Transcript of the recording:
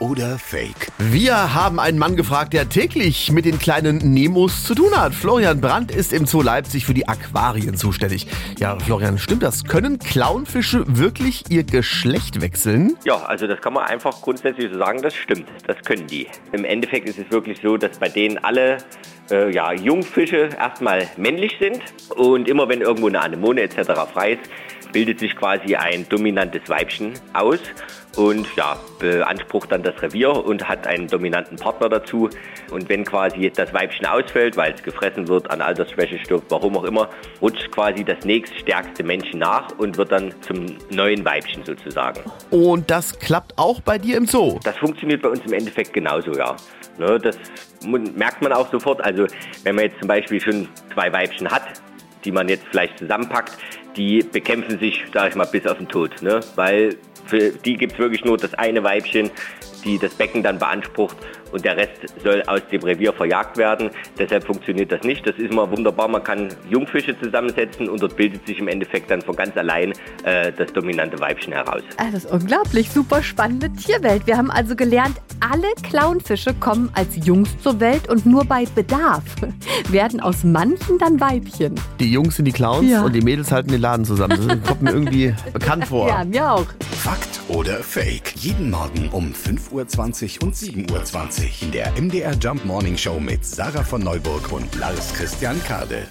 oder Fake? Wir haben einen Mann gefragt, der täglich mit den kleinen Nemos zu tun hat. Florian Brandt ist im Zoo Leipzig für die Aquarien zuständig. Ja, Florian, stimmt das? Können Clownfische wirklich ihr Geschlecht wechseln? Ja, also das kann man einfach grundsätzlich so sagen, das stimmt. Das können die. Im Endeffekt ist es wirklich so, dass bei denen alle äh, ja, Jungfische erstmal männlich sind und immer wenn irgendwo eine Anemone etc. frei ist, bildet sich quasi ein dominantes Weibchen aus und ja, beansprucht dann das Revier und hat einen dominanten Partner dazu. Und wenn quasi das Weibchen ausfällt, weil es gefressen wird, an Altersschwäche stirbt, warum auch immer, rutscht quasi das nächststärkste Männchen nach und wird dann zum neuen Weibchen sozusagen. Und das klappt auch bei dir im Zoo? Das funktioniert bei uns im Endeffekt genauso, ja. Ne, das merkt man auch sofort. Also wenn man jetzt zum Beispiel schon zwei Weibchen hat, die man jetzt vielleicht zusammenpackt, die bekämpfen sich, sag ich mal, bis auf den Tod. Ne? Weil für die gibt es wirklich nur das eine Weibchen, die das Becken dann beansprucht und der Rest soll aus dem Revier verjagt werden. Deshalb funktioniert das nicht. Das ist immer wunderbar. Man kann Jungfische zusammensetzen und dort bildet sich im Endeffekt dann von ganz allein äh, das dominante Weibchen heraus. Das ist unglaublich, super spannende Tierwelt. Wir haben also gelernt, alle Clownfische kommen als Jungs zur Welt und nur bei Bedarf werden aus manchen dann Weibchen. Die Jungs sind die Clowns ja. und die Mädels halten den Laden zusammen. Das kommt mir irgendwie bekannt vor. Ja, mir auch. Fakt oder Fake? Jeden Morgen um 5.20 Uhr und 7.20 Uhr in der MDR Jump Morning Show mit Sarah von Neuburg und Lars Christian Kade.